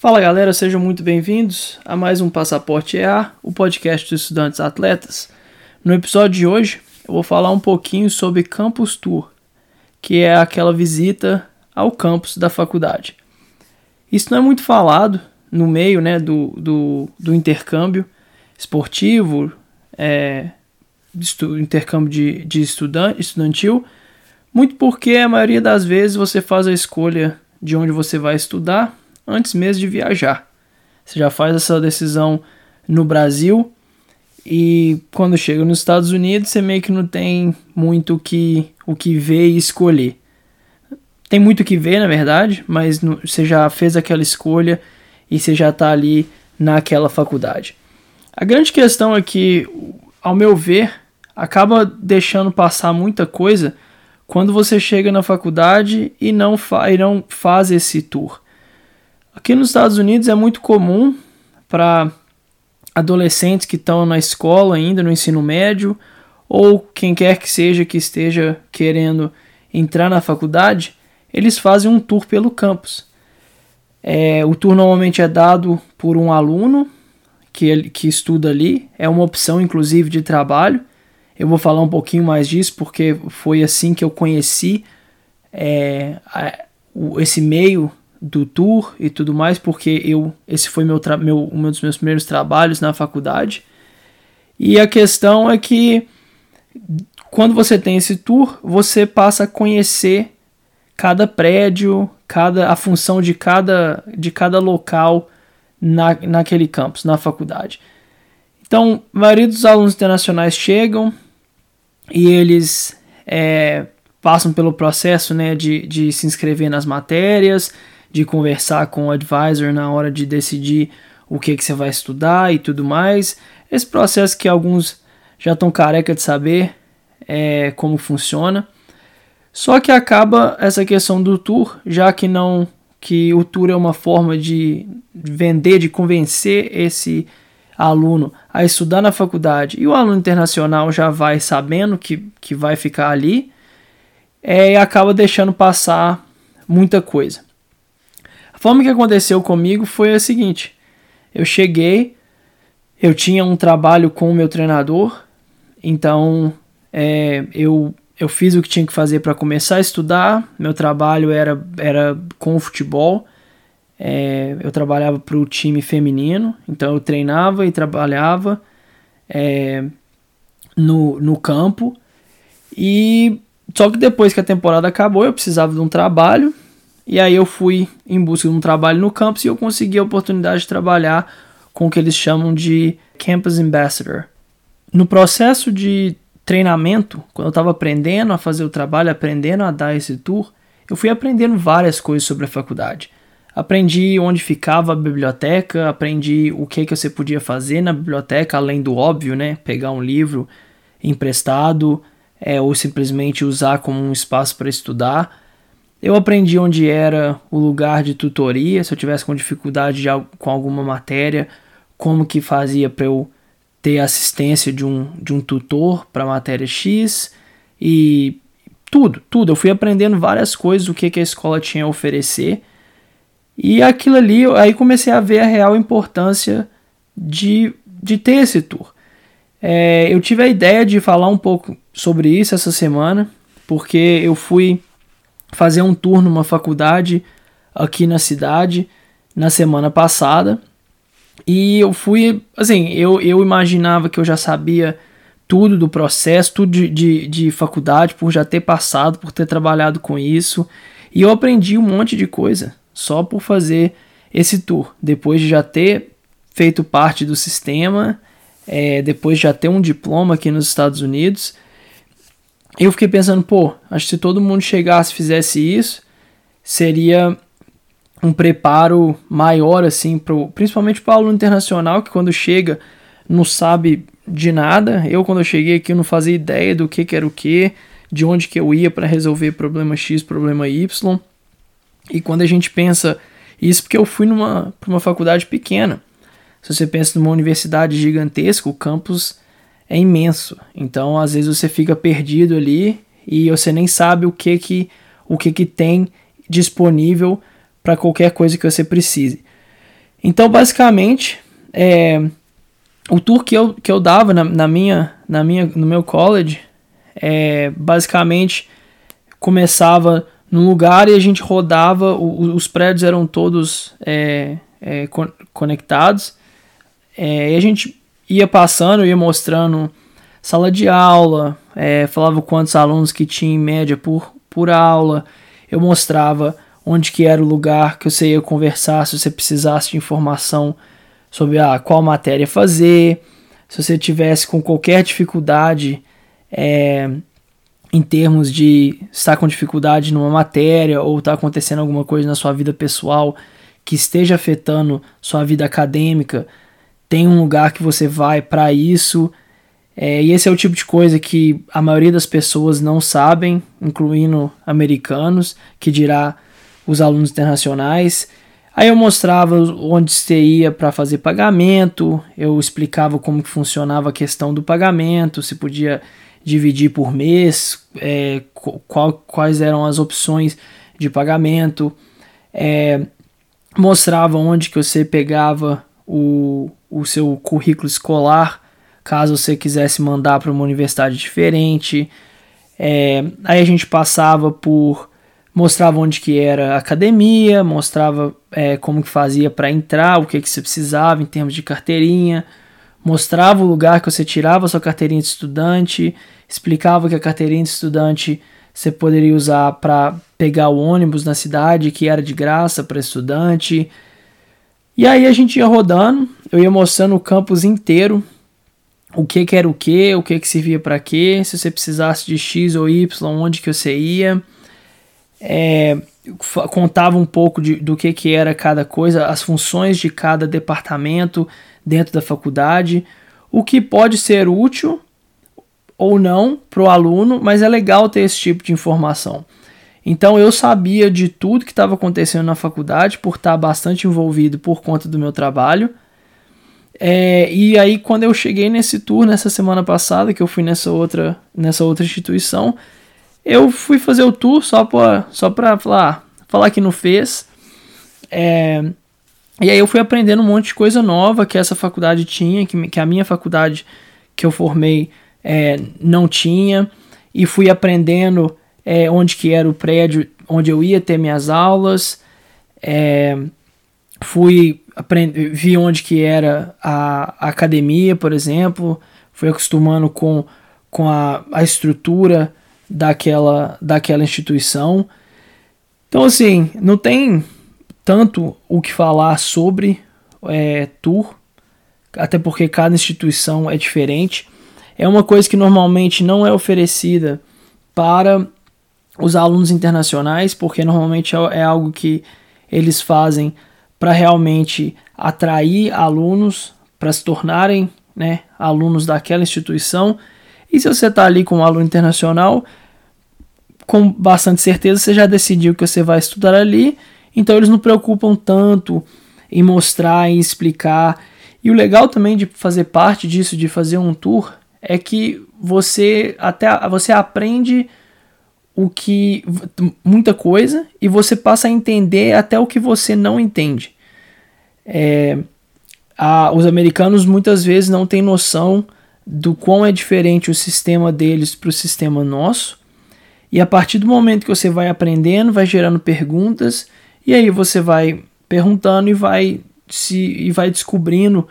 Fala galera, sejam muito bem-vindos a mais um Passaporte EA, o podcast dos estudantes atletas. No episódio de hoje, eu vou falar um pouquinho sobre Campus Tour, que é aquela visita ao campus da faculdade. Isso não é muito falado no meio né, do, do, do intercâmbio esportivo, é, estu, intercâmbio de, de estudante, estudantil, muito porque a maioria das vezes você faz a escolha de onde você vai estudar antes mesmo de viajar. Você já faz essa decisão no Brasil e quando chega nos Estados Unidos você meio que não tem muito que, o que ver e escolher. Tem muito o que ver, na verdade, mas você já fez aquela escolha e você já está ali naquela faculdade. A grande questão é que, ao meu ver, acaba deixando passar muita coisa quando você chega na faculdade e não, fa e não faz esse tour. Aqui nos Estados Unidos é muito comum para adolescentes que estão na escola ainda, no ensino médio, ou quem quer que seja que esteja querendo entrar na faculdade, eles fazem um tour pelo campus. É, o tour normalmente é dado por um aluno que, que estuda ali, é uma opção inclusive de trabalho. Eu vou falar um pouquinho mais disso porque foi assim que eu conheci é, esse meio do tour e tudo mais, porque eu esse foi meu, meu um dos meus primeiros trabalhos na faculdade. E a questão é que quando você tem esse tour, você passa a conhecer cada prédio, cada a função de cada de cada local na, naquele campus, na faculdade. Então, a maioria dos alunos internacionais chegam e eles é, passam pelo processo né, de, de se inscrever nas matérias, de conversar com o advisor na hora de decidir o que, que você vai estudar e tudo mais. Esse processo que alguns já estão careca de saber é, como funciona. Só que acaba essa questão do tour, já que não que o tour é uma forma de vender, de convencer esse aluno a estudar na faculdade e o aluno internacional já vai sabendo que, que vai ficar ali é, e acaba deixando passar muita coisa forma que aconteceu comigo foi a seguinte: eu cheguei, eu tinha um trabalho com o meu treinador, então é, eu, eu fiz o que tinha que fazer para começar a estudar. Meu trabalho era, era com o futebol. É, eu trabalhava para o time feminino, então eu treinava e trabalhava é, no, no campo. E só que depois que a temporada acabou, eu precisava de um trabalho e aí eu fui em busca de um trabalho no campus e eu consegui a oportunidade de trabalhar com o que eles chamam de Campus Ambassador. No processo de treinamento, quando eu estava aprendendo a fazer o trabalho, aprendendo a dar esse tour, eu fui aprendendo várias coisas sobre a faculdade. Aprendi onde ficava a biblioteca, aprendi o que, que você podia fazer na biblioteca, além do óbvio, né? Pegar um livro emprestado é, ou simplesmente usar como um espaço para estudar. Eu aprendi onde era o lugar de tutoria, se eu tivesse com dificuldade de, com alguma matéria, como que fazia para eu ter assistência de um, de um tutor para matéria X e tudo, tudo. Eu fui aprendendo várias coisas, o que, que a escola tinha a oferecer. E aquilo ali, aí comecei a ver a real importância de, de ter esse tour. É, eu tive a ideia de falar um pouco sobre isso essa semana, porque eu fui fazer um tour numa faculdade aqui na cidade na semana passada. E eu fui, assim, eu, eu imaginava que eu já sabia tudo do processo, tudo de, de, de faculdade, por já ter passado, por ter trabalhado com isso. E eu aprendi um monte de coisa só por fazer esse tour. Depois de já ter feito parte do sistema, é, depois de já ter um diploma aqui nos Estados Unidos eu fiquei pensando, pô, acho que se todo mundo chegasse e fizesse isso, seria um preparo maior, assim, pro, principalmente para o aluno internacional, que quando chega não sabe de nada. Eu, quando eu cheguei aqui, não fazia ideia do que, que era o que, de onde que eu ia para resolver problema X, problema Y. E quando a gente pensa isso, porque eu fui numa uma faculdade pequena. Se você pensa numa universidade gigantesca, o campus é imenso. Então, às vezes você fica perdido ali e você nem sabe o que que o que que tem disponível para qualquer coisa que você precise. Então, basicamente, é, o tour que eu, que eu dava na, na, minha, na minha, no meu college, é, basicamente começava num lugar e a gente rodava, o, os prédios eram todos é, é, conectados, é, e a gente ia passando, ia mostrando sala de aula, é, falava quantos alunos que tinha em média por, por aula, eu mostrava onde que era o lugar que você ia conversar se você precisasse de informação sobre ah, qual matéria fazer, se você tivesse com qualquer dificuldade é, em termos de estar com dificuldade numa matéria ou está acontecendo alguma coisa na sua vida pessoal que esteja afetando sua vida acadêmica, tem um lugar que você vai para isso. É, e esse é o tipo de coisa que a maioria das pessoas não sabem, incluindo americanos, que dirá os alunos internacionais. Aí eu mostrava onde você ia para fazer pagamento, eu explicava como que funcionava a questão do pagamento, se podia dividir por mês, é, qual, quais eram as opções de pagamento, é, mostrava onde que você pegava o, o seu currículo escolar, caso você quisesse mandar para uma universidade diferente. É, aí a gente passava por mostrava onde que era a academia, mostrava é, como que fazia para entrar, o que que você precisava em termos de carteirinha, mostrava o lugar que você tirava a sua carteirinha de estudante, explicava que a carteirinha de estudante você poderia usar para pegar o ônibus na cidade, que era de graça para estudante. E aí a gente ia rodando, eu ia mostrando o campus inteiro, o que, que era o que, o que, que servia para quê, se você precisasse de X ou Y, onde que você ia é, contava um pouco de, do que, que era cada coisa, as funções de cada departamento dentro da faculdade, o que pode ser útil ou não para o aluno, mas é legal ter esse tipo de informação. Então eu sabia de tudo que estava acontecendo na faculdade por estar bastante envolvido por conta do meu trabalho. É, e aí quando eu cheguei nesse tour nessa semana passada, que eu fui nessa outra, nessa outra instituição, eu fui fazer o tour só pra, só pra falar, falar que não fez. É, e aí eu fui aprendendo um monte de coisa nova que essa faculdade tinha, que, que a minha faculdade que eu formei é, não tinha. E fui aprendendo é, onde que era o prédio onde eu ia ter minhas aulas. É, fui aprend... vi onde que era a, a, academia, por exemplo. Fui acostumando com, com a, a estrutura daquela, daquela instituição. Então, assim, não tem tanto o que falar sobre é, tour, até porque cada instituição é diferente. É uma coisa que normalmente não é oferecida para os alunos internacionais, porque normalmente é, é algo que eles fazem para realmente atrair alunos para se tornarem né, alunos daquela instituição. E se você está ali com um aluno internacional, com bastante certeza você já decidiu que você vai estudar ali, então eles não preocupam tanto em mostrar, em explicar. E o legal também de fazer parte disso, de fazer um tour, é que você até você aprende o que muita coisa e você passa a entender até o que você não entende. É, a, os americanos muitas vezes não têm noção do quão é diferente o sistema deles para o sistema nosso e a partir do momento que você vai aprendendo, vai gerando perguntas, e aí você vai perguntando e vai se e vai descobrindo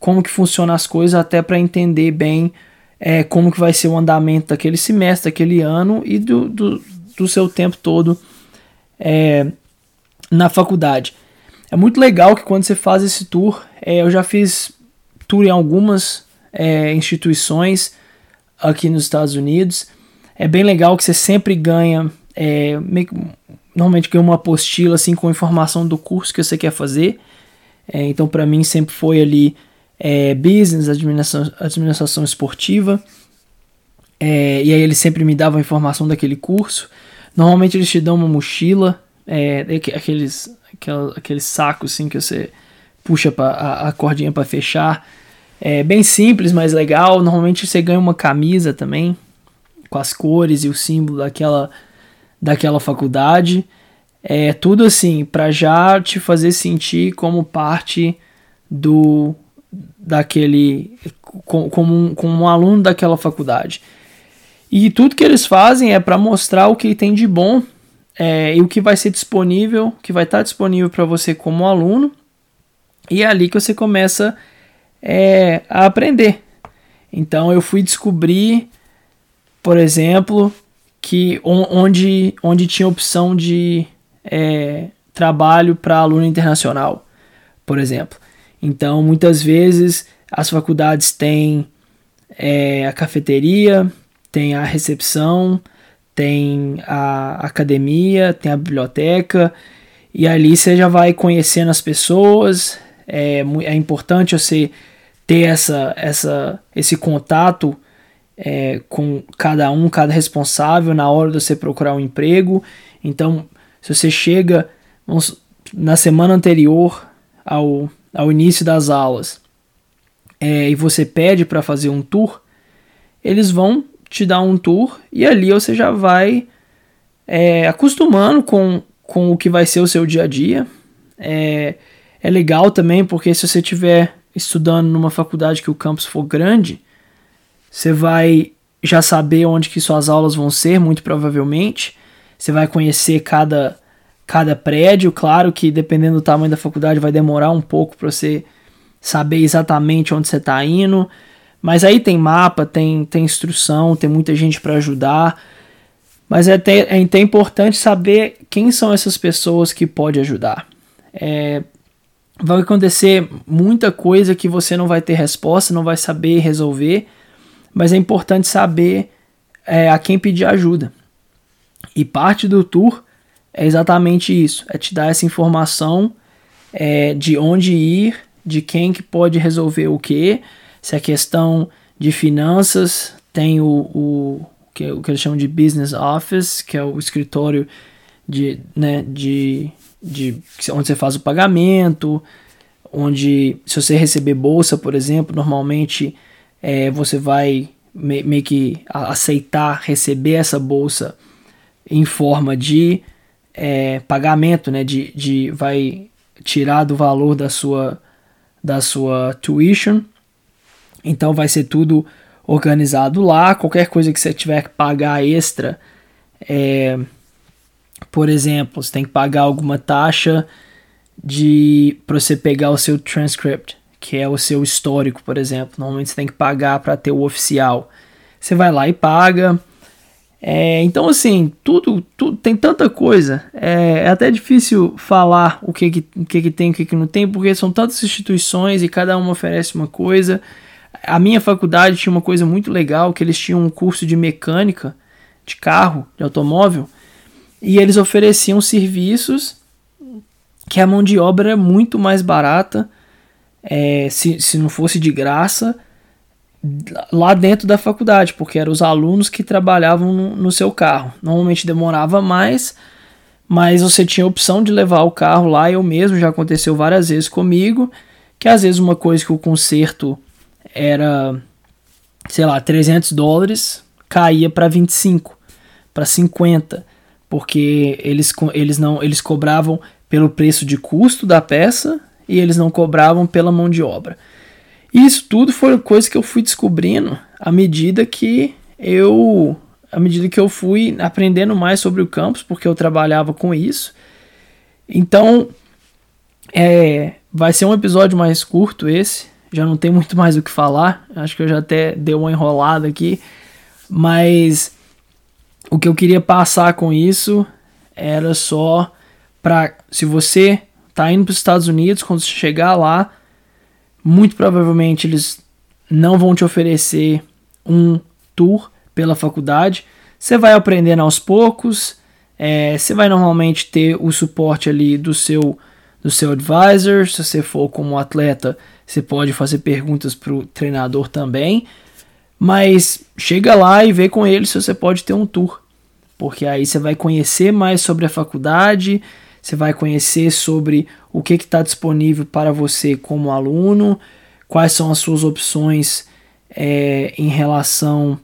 como que funcionam as coisas até para entender bem é, como que vai ser o andamento daquele semestre, daquele ano e do, do, do seu tempo todo é, na faculdade. É muito legal que quando você faz esse tour, é, eu já fiz tour em algumas é, instituições aqui nos Estados Unidos é bem legal que você sempre ganha, é, meio, normalmente ganha uma apostila assim com informação do curso que você quer fazer. É, então para mim sempre foi ali é, business, administração, administração esportiva. É, e aí eles sempre me davam informação daquele curso. Normalmente eles te dão uma mochila, é, aqueles, aqueles, aqueles sacos assim que você puxa pra, a, a cordinha para fechar. É bem simples, mas legal. Normalmente você ganha uma camisa também com as cores e o símbolo daquela, daquela faculdade. É tudo assim para já te fazer sentir como parte do daquele como um, como um aluno daquela faculdade. E tudo que eles fazem é para mostrar o que tem de bom é, e o que vai ser disponível, que vai estar tá disponível para você como aluno. E é ali que você começa é, a aprender. Então eu fui descobrir, por exemplo, que onde, onde tinha opção de é, trabalho para aluno internacional, por exemplo. Então muitas vezes as faculdades têm é, a cafeteria, tem a recepção, tem a academia, tem a biblioteca, e ali você já vai conhecendo as pessoas. É, é importante você ter essa, essa, esse contato é, com cada um, cada responsável na hora de você procurar um emprego. Então, se você chega vamos, na semana anterior ao, ao início das aulas é, e você pede para fazer um tour, eles vão te dar um tour e ali você já vai é, acostumando com, com o que vai ser o seu dia a dia. É, é legal também porque se você estiver estudando numa faculdade que o campus for grande, você vai já saber onde que suas aulas vão ser, muito provavelmente. Você vai conhecer cada, cada prédio. Claro que dependendo do tamanho da faculdade vai demorar um pouco para você saber exatamente onde você está indo. Mas aí tem mapa, tem, tem instrução, tem muita gente para ajudar. Mas é até, é até importante saber quem são essas pessoas que pode ajudar. É, vai acontecer muita coisa que você não vai ter resposta, não vai saber resolver, mas é importante saber é, a quem pedir ajuda. E parte do tour é exatamente isso: é te dar essa informação é, de onde ir, de quem que pode resolver o que se a questão de finanças tem o, o, que, o que eles chamam de business office, que é o escritório de, né, de, de onde você faz o pagamento, onde se você receber bolsa, por exemplo, normalmente é, você vai meio que aceitar receber essa bolsa em forma de é, pagamento, né, de, de vai tirar do valor da sua da sua tuition então vai ser tudo organizado lá. Qualquer coisa que você tiver que pagar extra, é, por exemplo, você tem que pagar alguma taxa de para você pegar o seu transcript, que é o seu histórico, por exemplo. Normalmente você tem que pagar para ter o oficial. Você vai lá e paga. É, então, assim, tudo, tudo tem tanta coisa. É, é até difícil falar o que, que, o que, que tem e o que, que não tem, porque são tantas instituições e cada uma oferece uma coisa. A minha faculdade tinha uma coisa muito legal, que eles tinham um curso de mecânica de carro, de automóvel, e eles ofereciam serviços que a mão de obra é muito mais barata, é, se, se não fosse de graça, lá dentro da faculdade, porque eram os alunos que trabalhavam no, no seu carro. Normalmente demorava mais, mas você tinha a opção de levar o carro lá. Eu mesmo já aconteceu várias vezes comigo, que às vezes uma coisa que o conserto era, sei lá, 300 dólares, caía para 25, para 50, porque eles, eles não eles cobravam pelo preço de custo da peça e eles não cobravam pela mão de obra. E isso tudo foi coisa que eu fui descobrindo à medida que eu à medida que eu fui aprendendo mais sobre o campus, porque eu trabalhava com isso. Então, é, vai ser um episódio mais curto esse, já não tem muito mais o que falar. Acho que eu já até dei uma enrolada aqui. Mas o que eu queria passar com isso era só para se você tá indo para os Estados Unidos, quando você chegar lá, muito provavelmente eles não vão te oferecer um tour pela faculdade. Você vai aprendendo aos poucos. É, você vai normalmente ter o suporte ali do seu do seu advisor. Se você for como atleta, você pode fazer perguntas para o treinador também. Mas chega lá e vê com ele se você pode ter um tour. Porque aí você vai conhecer mais sobre a faculdade, você vai conhecer sobre o que está disponível para você como aluno, quais são as suas opções é, em relação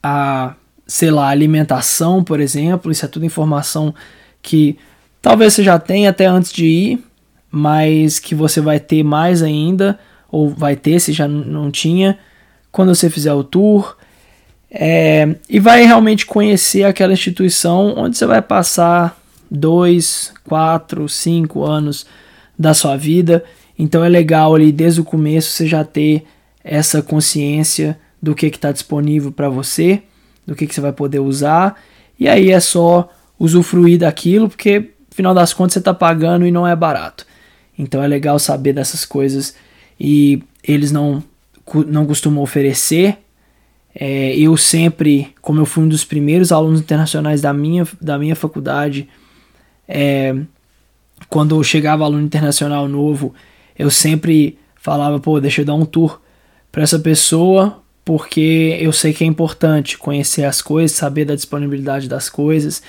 a, sei lá, alimentação, por exemplo. Isso é tudo informação que talvez você já tenha até antes de ir, mas que você vai ter mais ainda, ou vai ter se já não tinha, quando você fizer o tour. É, e vai realmente conhecer aquela instituição onde você vai passar dois, quatro, cinco anos da sua vida. Então é legal ali desde o começo você já ter essa consciência do que está disponível para você, do que, que você vai poder usar. E aí é só usufruir daquilo, porque afinal das contas você está pagando e não é barato. Então é legal saber dessas coisas e eles não, não costumam oferecer. É, eu sempre, como eu fui um dos primeiros alunos internacionais da minha, da minha faculdade, é, quando chegava aluno internacional novo, eu sempre falava, pô, deixa eu dar um tour para essa pessoa, porque eu sei que é importante conhecer as coisas, saber da disponibilidade das coisas.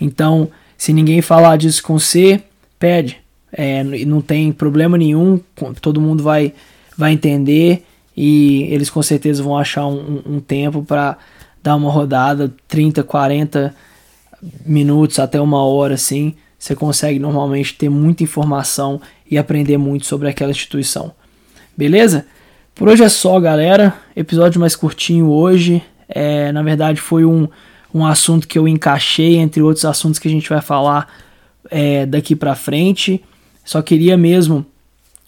Então, se ninguém falar disso com você, pede. É, não tem problema nenhum, todo mundo vai, vai entender e eles com certeza vão achar um, um tempo para dar uma rodada, 30, 40 minutos até uma hora assim. Você consegue normalmente ter muita informação e aprender muito sobre aquela instituição. Beleza? Por hoje é só, galera. Episódio mais curtinho hoje. É, na verdade, foi um, um assunto que eu encaixei entre outros assuntos que a gente vai falar é, daqui para frente. Só queria mesmo,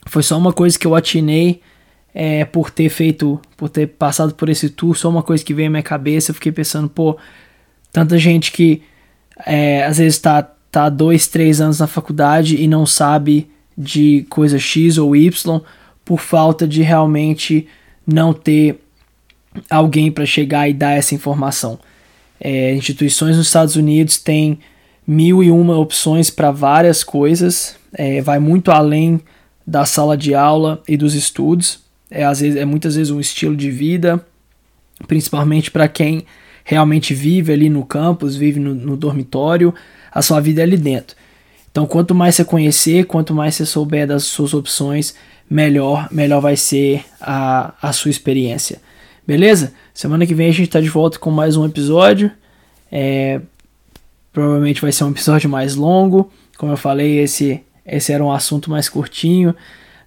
foi só uma coisa que eu atinei é, por ter feito, por ter passado por esse tour, só uma coisa que veio à minha cabeça. Eu fiquei pensando, pô, tanta gente que é, às vezes tá, tá dois, três anos na faculdade e não sabe de coisa X ou Y por falta de realmente não ter alguém para chegar e dar essa informação. É, instituições nos Estados Unidos têm mil e uma opções para várias coisas, é, vai muito além da sala de aula e dos estudos. É, às vezes, é muitas vezes um estilo de vida, principalmente para quem realmente vive ali no campus, vive no, no dormitório, a sua vida é ali dentro. Então, quanto mais você conhecer, quanto mais você souber das suas opções, melhor, melhor vai ser a, a sua experiência. Beleza? Semana que vem a gente está de volta com mais um episódio. É, provavelmente vai ser um episódio mais longo. Como eu falei, esse, esse era um assunto mais curtinho.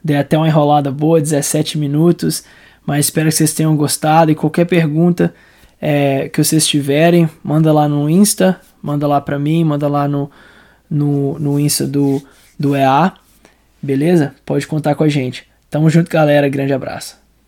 Dei até uma enrolada boa, 17 minutos. Mas espero que vocês tenham gostado. E qualquer pergunta é, que vocês tiverem, manda lá no Insta, manda lá para mim, manda lá no, no, no Insta do, do EA. Beleza? Pode contar com a gente. Tamo junto, galera. Grande abraço.